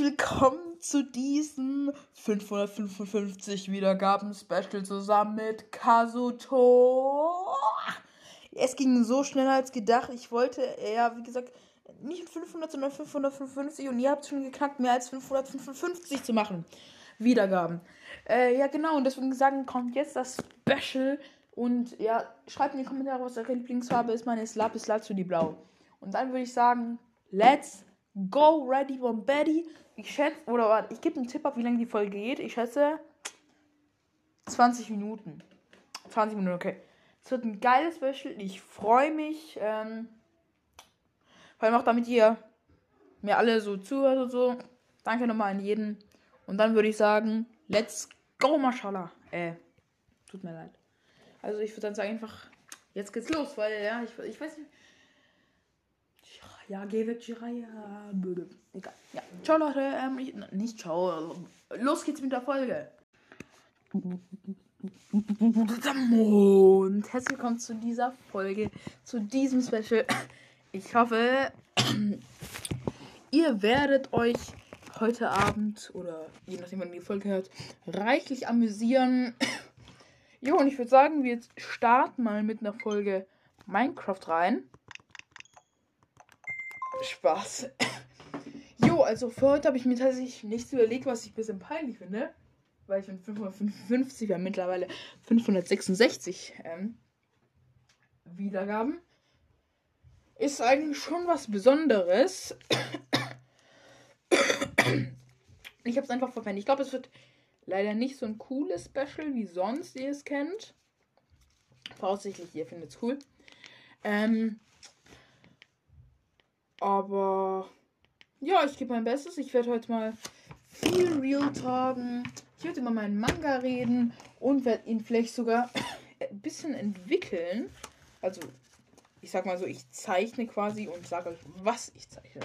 Willkommen zu diesem 555 Wiedergaben-Special zusammen mit Kazuto. Es ging so schnell als gedacht. Ich wollte ja, wie gesagt, nicht 500, sondern 555 und ihr habt schon geknackt, mehr als 555 zu machen. Wiedergaben. Äh, ja, genau, und deswegen sagen, kommt jetzt das Special. Und ja, schreibt in die Kommentare, was eure Lieblingsfarbe ist. Meine ist Lapis Lazuli Blau. Und dann würde ich sagen, let's go, ready von Betty. Ich schätze, oder warte, ich gebe einen Tipp ab, wie lange die Folge geht. Ich schätze 20 Minuten. 20 Minuten, okay. Es wird ein geiles Special. Ich freue mich. Ähm, vor allem auch damit ihr mir alle so zuhört und so. Danke nochmal an jeden. Und dann würde ich sagen, let's go, Mashallah. Äh, tut mir leid. Also ich würde dann sagen einfach, jetzt geht's los, weil ja, ich, ich weiß nicht. Ja, geh weg, Jiraya. Egal. Ja. Ciao, Leute. Ähm, ich, nicht ciao. Los geht's mit der Folge. Und herzlich willkommen zu dieser Folge, zu diesem Special. Ich hoffe, ihr werdet euch heute Abend oder je nachdem, wann ihr die Folge hört, reichlich amüsieren. Jo, und ich würde sagen, wir starten mal mit einer Folge Minecraft rein. Spaß. Jo, also für heute habe ich mir tatsächlich nichts überlegt, was ich ein bisschen peinlich finde. Weil ich bin 555, wir haben mittlerweile 566 ähm, Wiedergaben. Ist eigentlich schon was Besonderes. Ich habe es einfach verpennt. Ich glaube, es wird leider nicht so ein cooles Special wie sonst, ihr es kennt. Voraussichtlich, ihr findet es cool. Ähm, aber ja, ich gebe mein Bestes. Ich werde heute mal viel Real talken. Ich werde über meinen Manga reden und werde ihn vielleicht sogar ein bisschen entwickeln. Also, ich sag mal so, ich zeichne quasi und sage euch, was ich zeichne.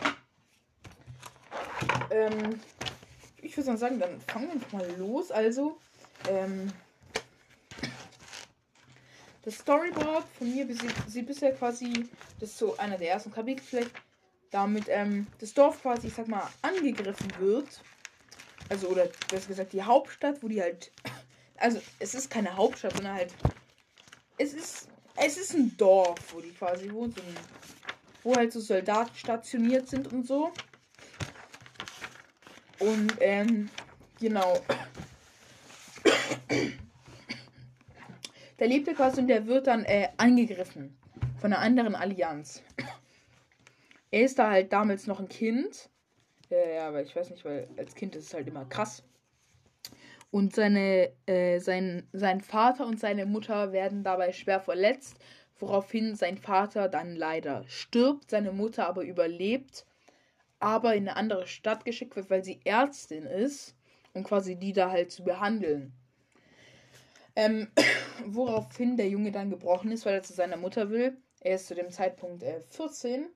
Ähm, ich würde sagen, dann fangen wir einfach mal los. Also, ähm, das Storyboard von mir sieht bisher quasi, das ist so einer der ersten Kapitel vielleicht, damit ähm, das Dorf quasi, ich sag mal, angegriffen wird. Also, oder besser gesagt, die Hauptstadt, wo die halt. Also, es ist keine Hauptstadt, sondern halt. Es ist. Es ist ein Dorf, wo die quasi wohnt. So wo halt so Soldaten stationiert sind und so. Und, ähm, genau. Der lebt quasi und der wird dann äh, angegriffen von einer anderen Allianz. Er ist da halt damals noch ein Kind. Ja, ja, aber ich weiß nicht, weil als Kind ist es halt immer krass. Und seine, äh, sein, sein Vater und seine Mutter werden dabei schwer verletzt, woraufhin sein Vater dann leider stirbt, seine Mutter aber überlebt, aber in eine andere Stadt geschickt wird, weil sie Ärztin ist und quasi die da halt zu behandeln. Ähm, woraufhin der Junge dann gebrochen ist, weil er zu seiner Mutter will. Er ist zu dem Zeitpunkt äh, 14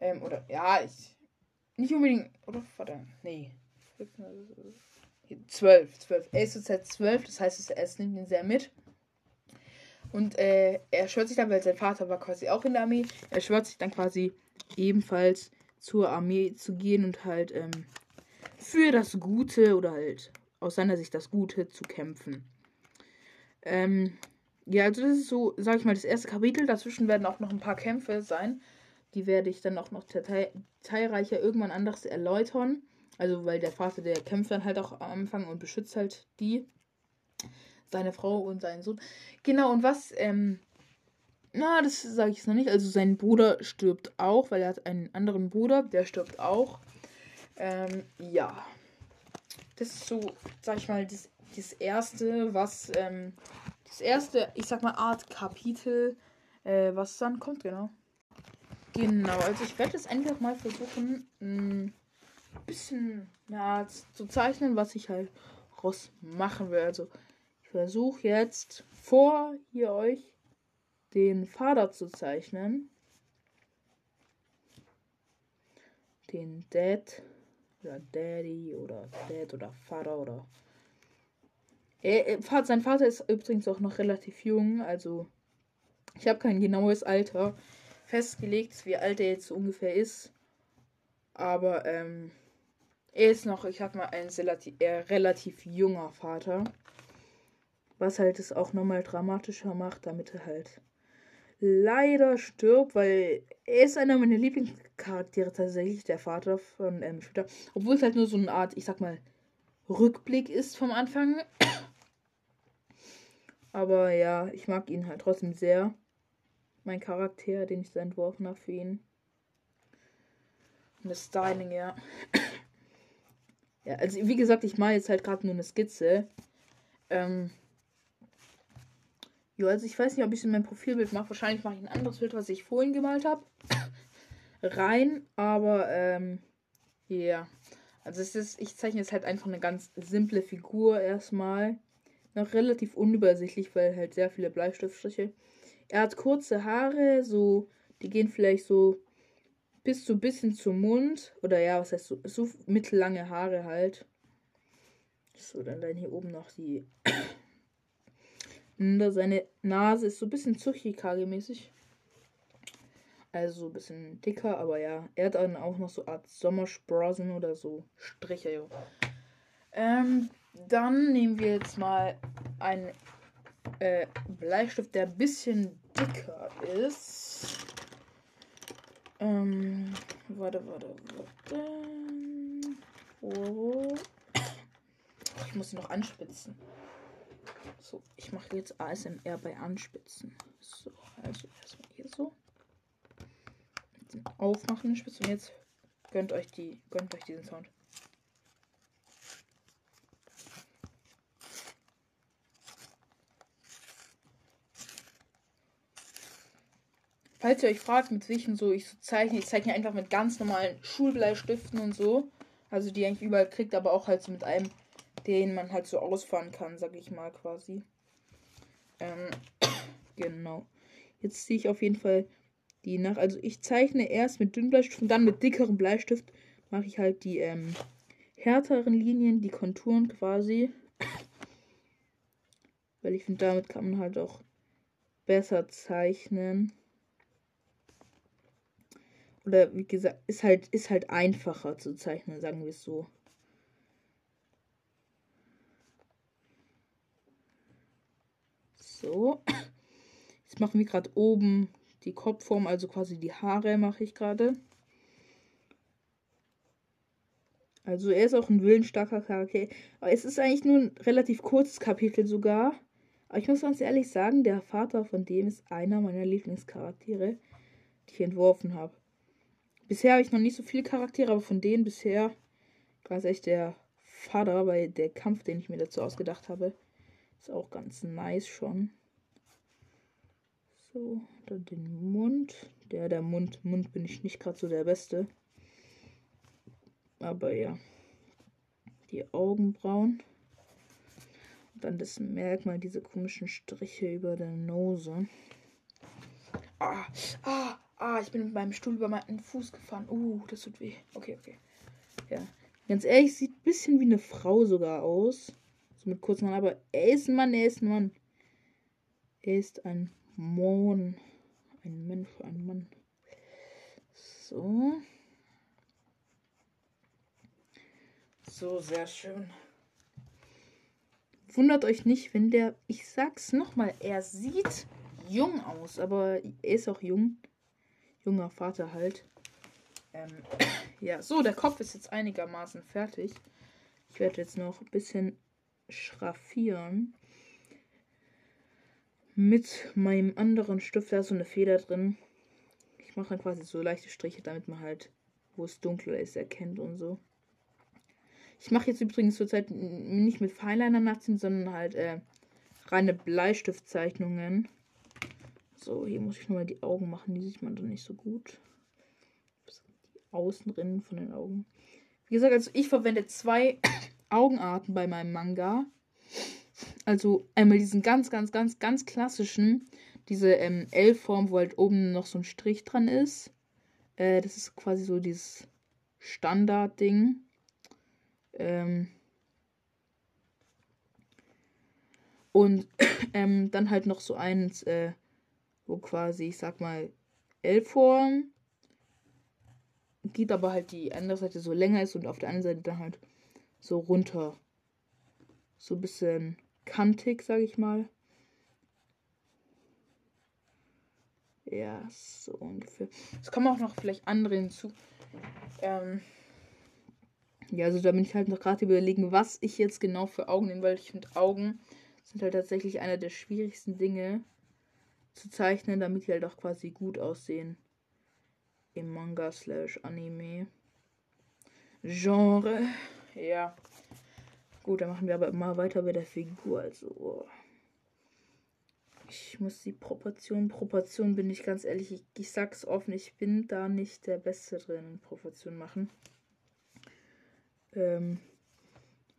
ähm, oder, ja, ich. Nicht unbedingt. Oder, warte, nee. 12, 12. Er ist zurzeit 12, das heißt, es nimmt ihn sehr mit. Und äh, er schwört sich dann, weil sein Vater war quasi auch in der Armee, er schwört sich dann quasi ebenfalls zur Armee zu gehen und halt ähm, für das Gute oder halt aus seiner Sicht das Gute zu kämpfen. Ähm, ja, also das ist so, sag ich mal, das erste Kapitel. Dazwischen werden auch noch ein paar Kämpfe sein. Die werde ich dann auch noch detailreicher irgendwann anders erläutern. Also, weil der Vater, der kämpft dann halt auch am Anfang und beschützt halt die. Seine Frau und seinen Sohn. Genau, und was, ähm, na, das sage ich jetzt noch nicht. Also, sein Bruder stirbt auch, weil er hat einen anderen Bruder, der stirbt auch. Ähm, ja. Das ist so, sag ich mal, das, das erste, was, ähm, das erste, ich sag mal, Art Kapitel, äh, was dann kommt, genau. Genau, also ich werde es einfach mal versuchen, ein bisschen ja, zu zeichnen, was ich halt raus machen will. Also ich versuche jetzt vor hier euch den Vater zu zeichnen. Den Dad oder Daddy oder Dad oder Vater oder. Er, sein Vater ist übrigens auch noch relativ jung, also ich habe kein genaues Alter festgelegt, wie alt er jetzt ungefähr ist. Aber, ähm, Er ist noch, ich sag mal, ein relativ, eher relativ junger Vater. Was halt es auch nochmal dramatischer macht, damit er halt leider stirbt, weil er ist einer meiner Lieblingscharaktere tatsächlich, der Vater von ähm, Shooter. Obwohl es halt nur so eine Art, ich sag mal, Rückblick ist vom Anfang. Aber ja, ich mag ihn halt trotzdem sehr. Mein Charakter, den ich so entworfen habe für ihn. Und das Styling, ja. ja, also wie gesagt, ich mache jetzt halt gerade nur eine Skizze. Ähm, ja, also ich weiß nicht, ob ich es in mein Profilbild mache. Wahrscheinlich mache ich ein anderes Bild, was ich vorhin gemalt habe. rein, aber ähm, ja. Yeah. Also es ist, ich zeichne jetzt halt einfach eine ganz simple Figur erstmal. Noch relativ unübersichtlich, weil halt sehr viele Bleistiftstriche. Er hat kurze Haare, so, die gehen vielleicht so bis so bisschen zum Mund. Oder ja, was heißt so, so mittellange Haare halt. So, dann, dann hier oben noch die und seine Nase ist so ein bisschen Zuchikage-mäßig. Also so ein bisschen dicker, aber ja. Er hat dann auch noch so eine Art Sommersprossen oder so Striche. Jo. Ähm, dann nehmen wir jetzt mal einen äh, Bleistift, der ein bisschen dicker ist. Ähm, warte, warte, warte. Oh. Ich muss ihn noch anspitzen. So, ich mache jetzt ASMR bei Anspitzen. So, also erstmal hier so. Aufmachen, Spitze. Und jetzt gönnt euch die, gönnt euch diesen Sound. Falls ihr euch fragt, mit welchen so ich so zeichne, ich zeichne einfach mit ganz normalen Schulbleistiften und so. Also die eigentlich überall kriegt, aber auch halt so mit einem den man halt so ausfahren kann, sag ich mal quasi. Ähm, genau. Jetzt ziehe ich auf jeden Fall die nach. Also ich zeichne erst mit dünnen Bleistift und dann mit dickerem Bleistift mache ich halt die ähm, härteren Linien, die Konturen quasi. Weil ich finde, damit kann man halt auch besser zeichnen. Oder wie gesagt, ist halt, ist halt einfacher zu zeichnen, sagen wir es so. So. Jetzt machen wir gerade oben die Kopfform, also quasi die Haare mache ich gerade. Also er ist auch ein willensstarker Charakter. Aber es ist eigentlich nur ein relativ kurzes Kapitel sogar. Aber ich muss ganz ehrlich sagen, der Vater von dem ist einer meiner Lieblingscharaktere, die ich entworfen habe. Bisher habe ich noch nicht so viele Charaktere, aber von denen bisher war es echt der Vater, weil der Kampf, den ich mir dazu ausgedacht habe, ist auch ganz nice schon. So, dann den Mund. Der, der Mund, Mund bin ich nicht gerade so der Beste. Aber ja. Die Augenbrauen. Und dann das Merkmal, diese komischen Striche über der Nose. Ah, ah, ah, ich bin mit meinem Stuhl über meinen Fuß gefahren. Uh, das tut weh. Okay, okay. Ja. Ganz ehrlich, sieht ein bisschen wie eine Frau sogar aus mit kurzen Haaren, aber er ist ein Mann, er ist ein Mann. Er ist ein Mann. Ein Mensch, ein Mann. So. So, sehr schön. Wundert euch nicht, wenn der, ich sag's nochmal, er sieht jung aus, aber er ist auch jung. Junger Vater halt. Ähm, ja, so, der Kopf ist jetzt einigermaßen fertig. Ich werde jetzt noch ein bisschen schraffieren. Mit meinem anderen Stift, da ist so eine Feder drin. Ich mache dann quasi so leichte Striche, damit man halt, wo es dunkler ist, erkennt und so. Ich mache jetzt übrigens zurzeit nicht mit Fineliner nachziehen, sondern halt äh, reine Bleistiftzeichnungen. So, hier muss ich nochmal die Augen machen, die sieht man dann nicht so gut. Die Außenrinnen von den Augen. Wie gesagt, also ich verwende zwei Augenarten bei meinem Manga. Also einmal diesen ganz, ganz, ganz, ganz klassischen, diese ähm, L-Form, wo halt oben noch so ein Strich dran ist. Äh, das ist quasi so dieses Standard-Ding. Ähm und ähm, dann halt noch so eins, äh, wo quasi, ich sag mal, L-Form, geht aber halt die andere Seite so länger ist und auf der anderen Seite dann halt so runter. So ein bisschen kantig, sag ich mal. Ja, so ungefähr. Es kommen auch noch vielleicht andere hinzu. Ähm, ja, also da bin ich halt noch gerade überlegen, was ich jetzt genau für Augen nehme, weil ich finde, Augen sind halt tatsächlich einer der schwierigsten Dinge zu zeichnen, damit die halt auch quasi gut aussehen. Im Manga slash Anime. Genre. Ja. Gut, dann machen wir aber immer weiter bei der Figur. Also. Ich muss die Proportion. Proportion bin ich ganz ehrlich, ich, ich sag's offen, ich bin da nicht der Beste drin, Proportion machen. Ähm,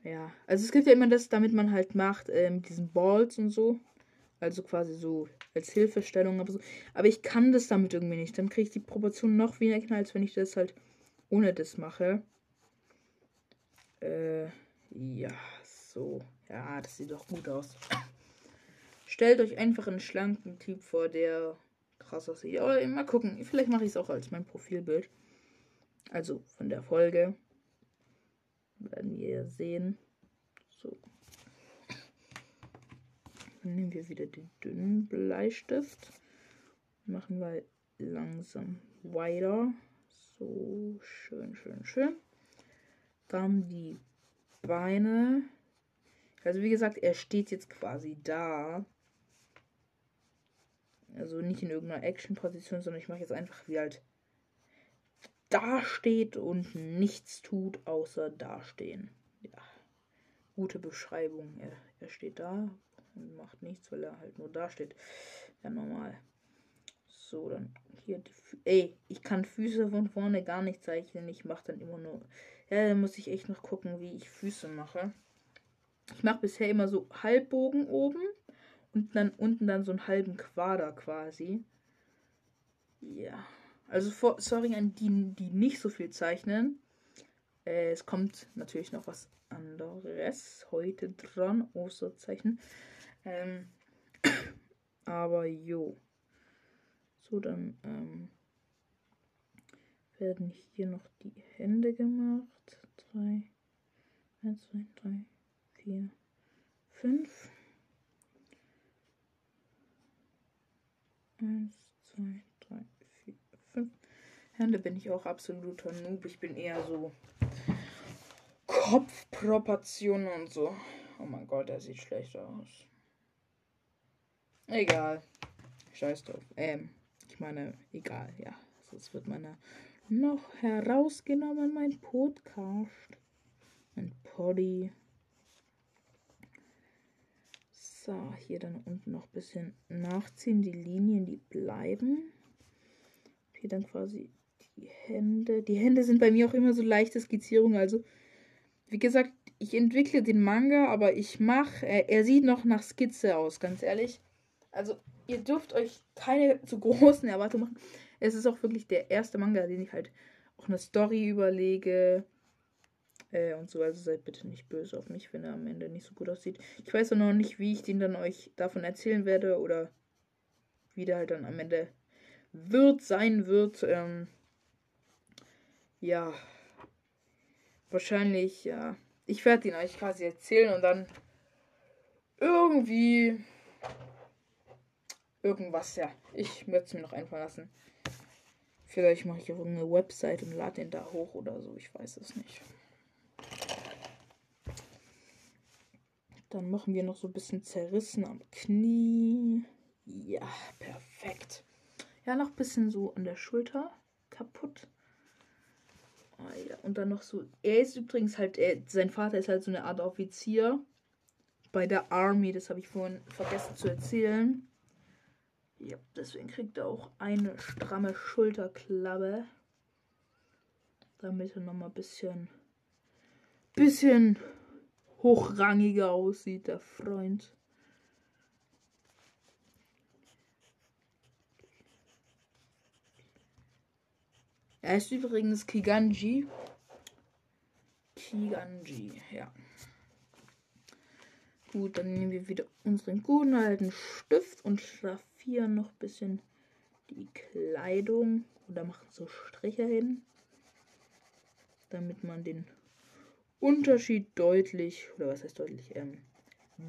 ja, also es gibt ja immer das, damit man halt macht, ähm, diesen Balls und so. Also quasi so als Hilfestellung, aber so. Aber ich kann das damit irgendwie nicht. Dann kriege ich die Proportion noch weniger, als wenn ich das halt ohne das mache. Äh, ja, so. Ja, das sieht doch gut aus. Stellt euch einfach einen schlanken Typ vor, der krass aussieht. Aber mal gucken. Vielleicht mache ich es auch als mein Profilbild. Also von der Folge. Werden wir sehen. So. Nehmen wir wieder den dünnen Bleistift. Machen wir langsam weiter. So, schön, schön, schön. Dann die Beine. Also wie gesagt, er steht jetzt quasi da. Also nicht in irgendeiner Action-Position, sondern ich mache jetzt einfach wie halt da steht und nichts tut, außer dastehen. Ja. Gute Beschreibung. Er, er steht da und macht nichts, weil er halt nur da steht. Ja, normal. So, dann hier die Fü Ey, ich kann Füße von vorne gar nicht zeichnen. Ich mache dann immer nur. Ja, dann muss ich echt noch gucken, wie ich Füße mache. Ich mache bisher immer so Halbbogen oben und dann unten dann so einen halben Quader quasi. Ja. Also for, sorry an die, die nicht so viel zeichnen. Äh, es kommt natürlich noch was anderes heute dran, Osterzeichen. Ähm, aber jo. So, dann ähm, werden hier noch die Hände gemacht. 3, 1, 2, 3, 4, 5. 1, 2, 3, 4, 5. Hände bin ich auch absoluter Noob. Ich bin eher so Kopfproportionen und so. Oh mein Gott, der sieht schlecht aus. Egal. Scheiß drauf. Ähm, ich meine, egal, ja. Sonst wird meine noch herausgenommen, mein Podcast. Mein Poddy. So, hier dann unten noch ein bisschen nachziehen. Die Linien, die bleiben. Hier dann quasi die Hände. Die Hände sind bei mir auch immer so leichte Skizzierung. Also, wie gesagt, ich entwickle den Manga, aber ich mache. Er, er sieht noch nach Skizze aus, ganz ehrlich. Also, ihr dürft euch keine zu großen Erwartungen machen. Es ist auch wirklich der erste Manga, den ich halt auch eine Story überlege. Äh, und so, also seid bitte nicht böse auf mich, wenn er am Ende nicht so gut aussieht. Ich weiß auch noch nicht, wie ich den dann euch davon erzählen werde oder wie der halt dann am Ende wird, sein wird. Ähm, ja, wahrscheinlich, ja. Ich werde ihn euch quasi erzählen und dann irgendwie irgendwas, ja. Ich würde es mir noch einfallen lassen. Vielleicht mache ich auch eine Website und lade den da hoch oder so. Ich weiß es nicht. Dann machen wir noch so ein bisschen zerrissen am Knie. Ja, perfekt. Ja, noch ein bisschen so an der Schulter kaputt. Ah, ja. Und dann noch so. Er ist übrigens halt. Er, sein Vater ist halt so eine Art Offizier bei der Army. Das habe ich vorhin vergessen zu erzählen. Ja, deswegen kriegt er auch eine stramme Schulterklappe. Damit er nochmal ein bisschen. Bisschen hochrangiger aussieht, der Freund. Er ist übrigens Kiganji. Kiganji, ja. Gut, dann nehmen wir wieder unseren guten alten Stift und schraffieren noch ein bisschen die Kleidung. Oder machen so Striche hin. damit man den Unterschied deutlich, oder was heißt deutlich, ähm,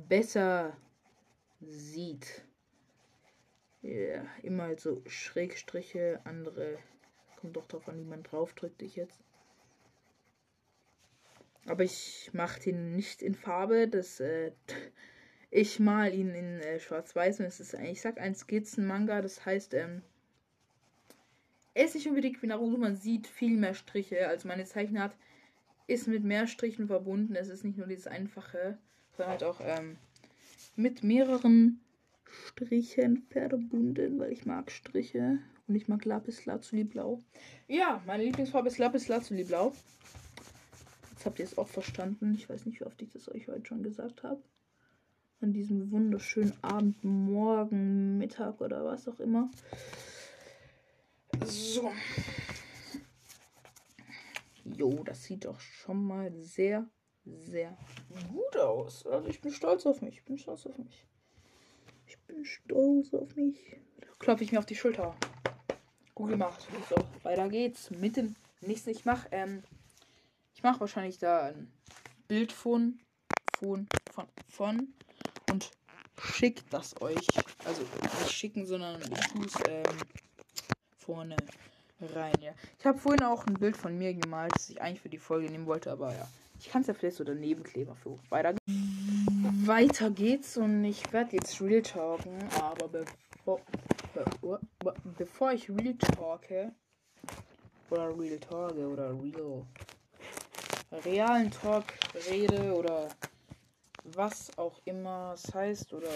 besser sieht. Ja, immer halt so Schrägstriche, andere. Kommt doch darauf an, wie man drauf drückt ich jetzt. Aber ich mache den nicht in Farbe. Das, äh, ich mal ihn in äh, Schwarz-Weiß. Und es ist, ich sag ein Skizzen-Manga. Das heißt, ähm, er ist nicht unbedingt wie Naruto. Man sieht viel mehr Striche. Also meine Zeichenart ist mit mehr Strichen verbunden. Es ist nicht nur dieses einfache, sondern halt auch ähm, mit mehreren Strichen verbunden, weil ich mag Striche und ich mag Lapis Lazuli Blau. Ja, meine Lieblingsfarbe ist Lapis Lazuli Blau. Jetzt habt ihr es auch verstanden. Ich weiß nicht, wie oft ich das euch heute schon gesagt habe. An diesem wunderschönen Abend, Morgen, Mittag oder was auch immer. So. Jo, das sieht doch schon mal sehr, sehr gut aus. Also ich bin stolz auf mich. Ich bin stolz auf mich. Ich bin stolz auf mich. Klopfe ich mir auf die Schulter. Gut gemacht. So, weiter geht's. Mit dem nächsten. Ich mache ähm, ich mache wahrscheinlich da ein Bild von, von, von, von schickt das euch. Also nicht schicken, sondern ich tue es ähm, vorne rein. Ja. Ich habe vorhin auch ein Bild von mir gemalt, das ich eigentlich für die Folge nehmen wollte, aber ja. Ich kann es ja vielleicht so daneben kleben. Für weiter, weiter geht's und ich werde jetzt Real talken, aber bevor, be bevor ich Real talke, oder Real talke, oder Real realen Talk rede oder was auch immer es heißt oder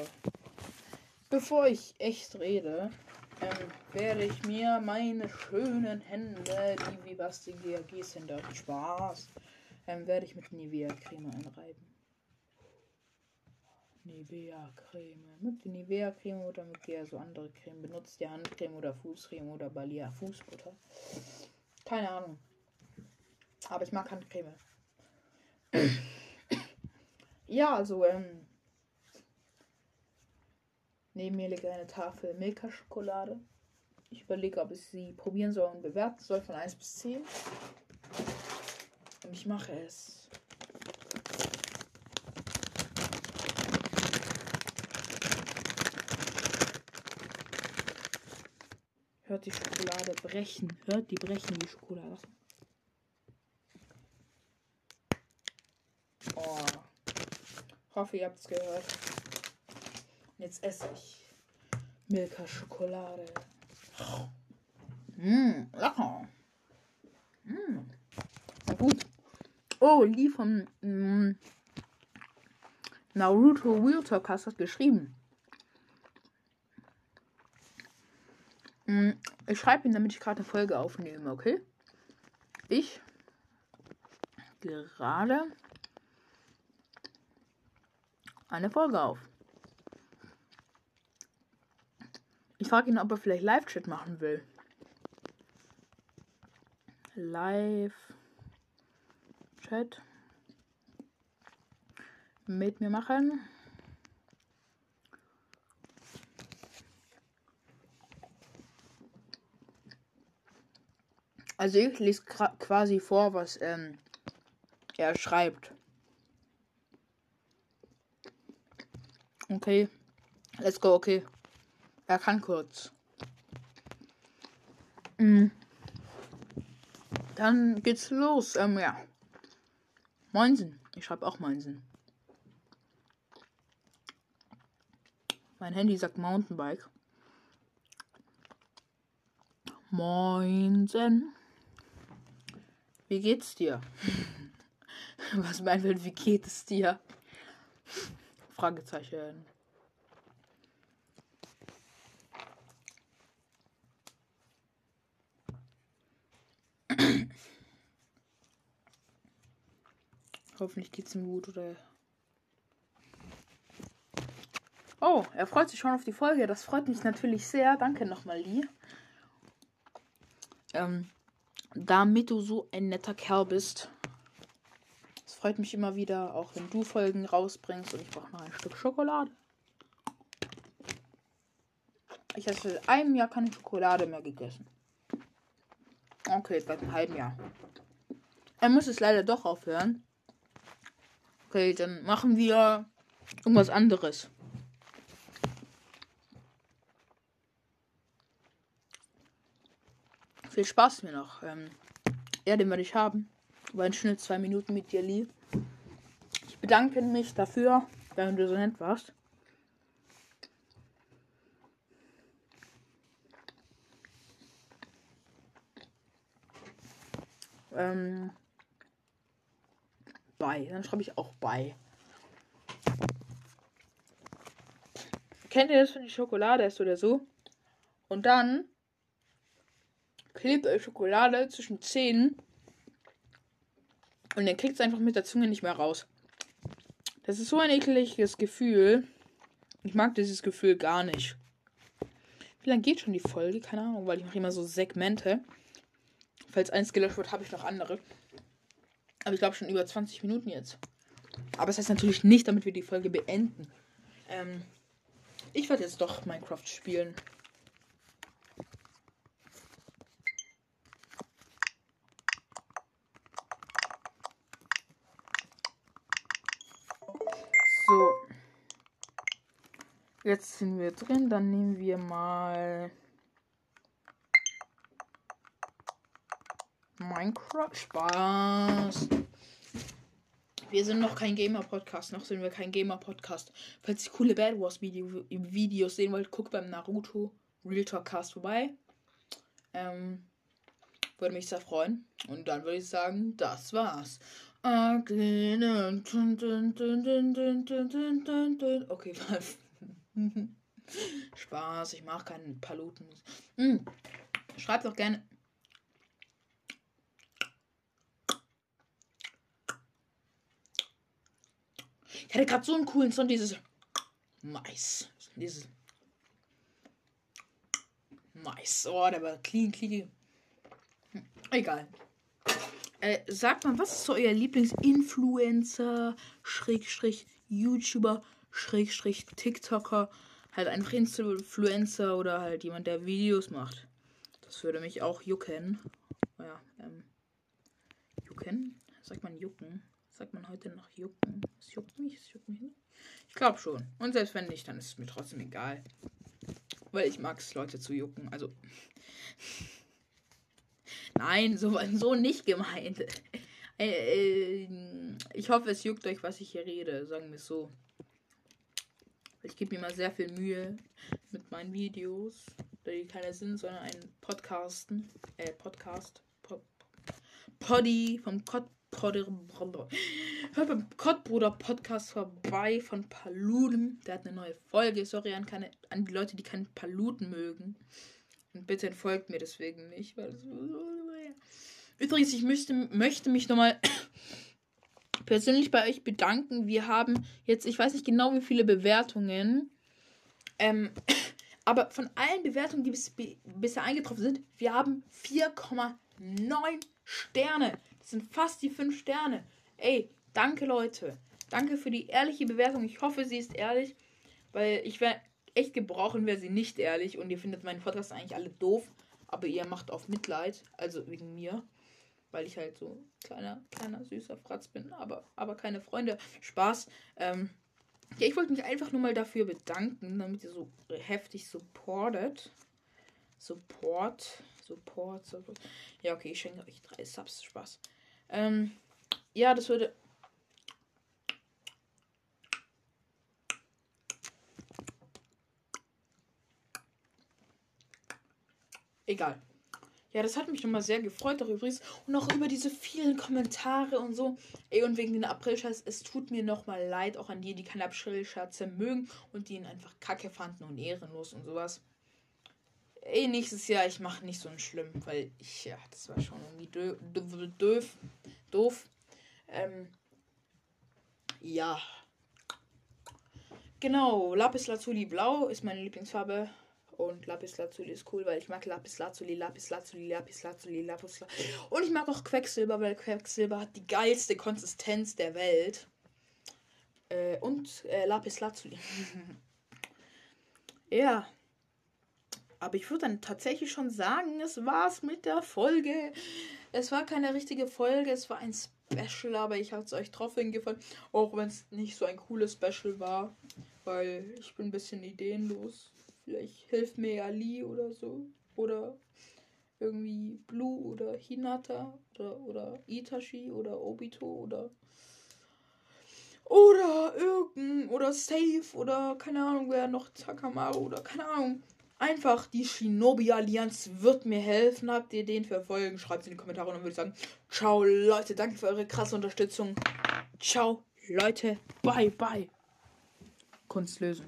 bevor ich echt rede, ähm, werde ich mir meine schönen Hände, die wie Basti GAGs sind, Spaß, ähm, werde ich mit Nivea-Creme einreiben. Nivea-Creme. Mit der Nivea-Creme oder mit der so andere Creme benutzt, ihr Handcreme oder Fußcreme oder Balia Fußbutter. Keine Ahnung. Aber ich mag Handcreme. Ja, also, ähm. Neben mir liegt eine Tafel Milka-Schokolade. Ich überlege, ob ich sie probieren soll und bewerten soll von 1 bis 10. Und ich mache es. Hört die Schokolade brechen. Hört die brechen, die Schokolade. Hoffe, ihr habt es gehört. Und jetzt esse ich Milka Schokolade. Mmm, lecker. Mmm. Gut. Oh, Lee von mm, Naruto Real Talk das geschrieben. Mm, ich schreibe ihn, damit ich gerade eine Folge aufnehme, okay? Ich gerade eine Folge auf. Ich frage ihn, ob er vielleicht Live-Chat machen will. Live-Chat mit mir machen. Also ich lese quasi vor, was ähm, er schreibt. Okay. Let's go, okay. Er kann kurz. Mhm. Dann geht's los. Ähm, ja. Moinsen. Ich schreibe auch Moinsen. Mein Handy sagt Mountainbike. Moinsen. Wie geht's dir? Was meint wie geht es dir? Fragezeichen. Hoffentlich geht's ihm gut oder. Oh, er freut sich schon auf die Folge. Das freut mich natürlich sehr. Danke nochmal, Lee. Ähm, damit du so ein netter Kerl bist, freut mich immer wieder, auch wenn du Folgen rausbringst und ich brauche noch ein Stück Schokolade. Ich habe seit einem Jahr keine Schokolade mehr gegessen. Okay, seit einem halben Jahr. Er muss es leider doch aufhören. Okay, dann machen wir irgendwas anderes. Viel Spaß mir noch. Ähm, ja, den werde ich haben. War ein schöne zwei Minuten mit dir, Lee. Ich bedanke mich dafür, wenn du so nett warst. Ähm, bei. Dann schreibe ich auch bei. Kennt ihr das, wenn die Schokolade ist oder so? Und dann klebt euch Schokolade zwischen Zähnen und dann kriegt es einfach mit der Zunge nicht mehr raus. Das ist so ein ekliges Gefühl. Ich mag dieses Gefühl gar nicht. Wie lange geht schon die Folge? Keine Ahnung, weil ich mache immer so Segmente. Falls eins gelöscht wird, habe ich noch andere. Aber ich glaube schon über 20 Minuten jetzt. Aber es das heißt natürlich nicht, damit wir die Folge beenden. Ähm, ich werde jetzt doch Minecraft spielen. So. Jetzt sind wir drin. Dann nehmen wir mal Minecraft. Spaß. Wir sind noch kein Gamer-Podcast. Noch sind wir kein Gamer-Podcast. Falls ihr coole Bad Wars -Video Videos sehen wollt, guckt beim Naruto Real Talk Cast vorbei. Ähm, würde mich sehr freuen. Und dann würde ich sagen, das war's. Okay, was? Spaß, ich mache keinen Paluten. Hm. Schreibt doch gerne. Ich hatte gerade so einen coolen Sound, dieses Mais. Dieses Mais. Oh, der war clean, clean. Hm. Egal. Äh, sagt mal, was ist so euer Lieblingsinfluencer, Schrägstrich, YouTuber, Schrägstrich, TikToker? Halt einfach Influencer oder halt jemand, der Videos macht. Das würde mich auch jucken. Ja, ähm. Jucken? Sagt man jucken? Sagt man heute noch jucken? Es juckt mich, es juckt mich nicht. Ich glaube schon. Und selbst wenn nicht, dann ist es mir trotzdem egal. Weil ich mag es, Leute zu jucken. Also. Nein, so, so nicht gemeint. Äh, äh, ich hoffe, es juckt euch, was ich hier rede, sagen wir es so. Ich gebe mir mal sehr viel Mühe mit meinen Videos, die keine sind, sondern ein Podcasten. Äh, Podcast. Pod, Poddy vom Kod, Hört beim Kottbruder Podcast vorbei von Paluten. Der hat eine neue Folge. Sorry an, keine, an die Leute, die keinen Paluten mögen. Und bitte entfolgt mir deswegen nicht, weil es Übrigens, ich möchte, möchte mich nochmal persönlich bei euch bedanken. Wir haben jetzt, ich weiß nicht genau wie viele Bewertungen, ähm, aber von allen Bewertungen, die bis, bisher eingetroffen sind, wir haben 4,9 Sterne. Das sind fast die 5 Sterne. Ey, danke Leute. Danke für die ehrliche Bewertung. Ich hoffe, sie ist ehrlich, weil ich wäre echt gebrauchen, wäre sie nicht ehrlich. Und ihr findet meinen Podcast eigentlich alle doof, aber ihr macht auf Mitleid, also wegen mir weil ich halt so kleiner, kleiner, süßer Fratz bin, aber, aber keine Freunde. Spaß. Ähm, ja, ich wollte mich einfach nur mal dafür bedanken, damit ihr so heftig supportet. Support. Support. Support. Ja, okay, ich schenke euch drei Subs. Spaß. Ähm, ja, das würde. Egal. Ja, das hat mich nochmal sehr gefreut, auch übrigens. Und auch über diese vielen Kommentare und so. Ey, und wegen den Aprilscherz, es tut mir nochmal leid, auch an die, die keine Aprilscherze mögen und die ihn einfach kacke fanden und ehrenlos und sowas. Ey, nächstes Jahr, ich mache nicht so ein schlimm, weil ich, ja, das war schon irgendwie doof. doof, doof. Ähm, ja. Genau, Lapis Lazuli Blau ist meine Lieblingsfarbe. Und Lapis Lazuli ist cool, weil ich mag Lapis Lazuli, Lapis Lazuli, Lapis Lazuli, Lapis Lazuli. Und ich mag auch Quecksilber, weil Quecksilber hat die geilste Konsistenz der Welt. Äh, und äh, Lapis Lazuli. ja. Aber ich würde dann tatsächlich schon sagen, es war's mit der Folge. Es war keine richtige Folge, es war ein Special, aber ich habe es euch drauf hingefallen. Auch wenn es nicht so ein cooles Special war. Weil ich bin ein bisschen ideenlos. Vielleicht hilft mir Lee oder so. Oder irgendwie Blue oder Hinata oder, oder Itachi oder Obito oder oder irgendein oder Safe oder keine Ahnung wer noch Takamaru oder keine Ahnung. Einfach die Shinobi-Allianz wird mir helfen. Habt ihr den verfolgen? Schreibt es in die Kommentare und dann würde ich sagen, ciao Leute, danke für eure krasse Unterstützung. Ciao Leute, bye bye. Kunstlösung.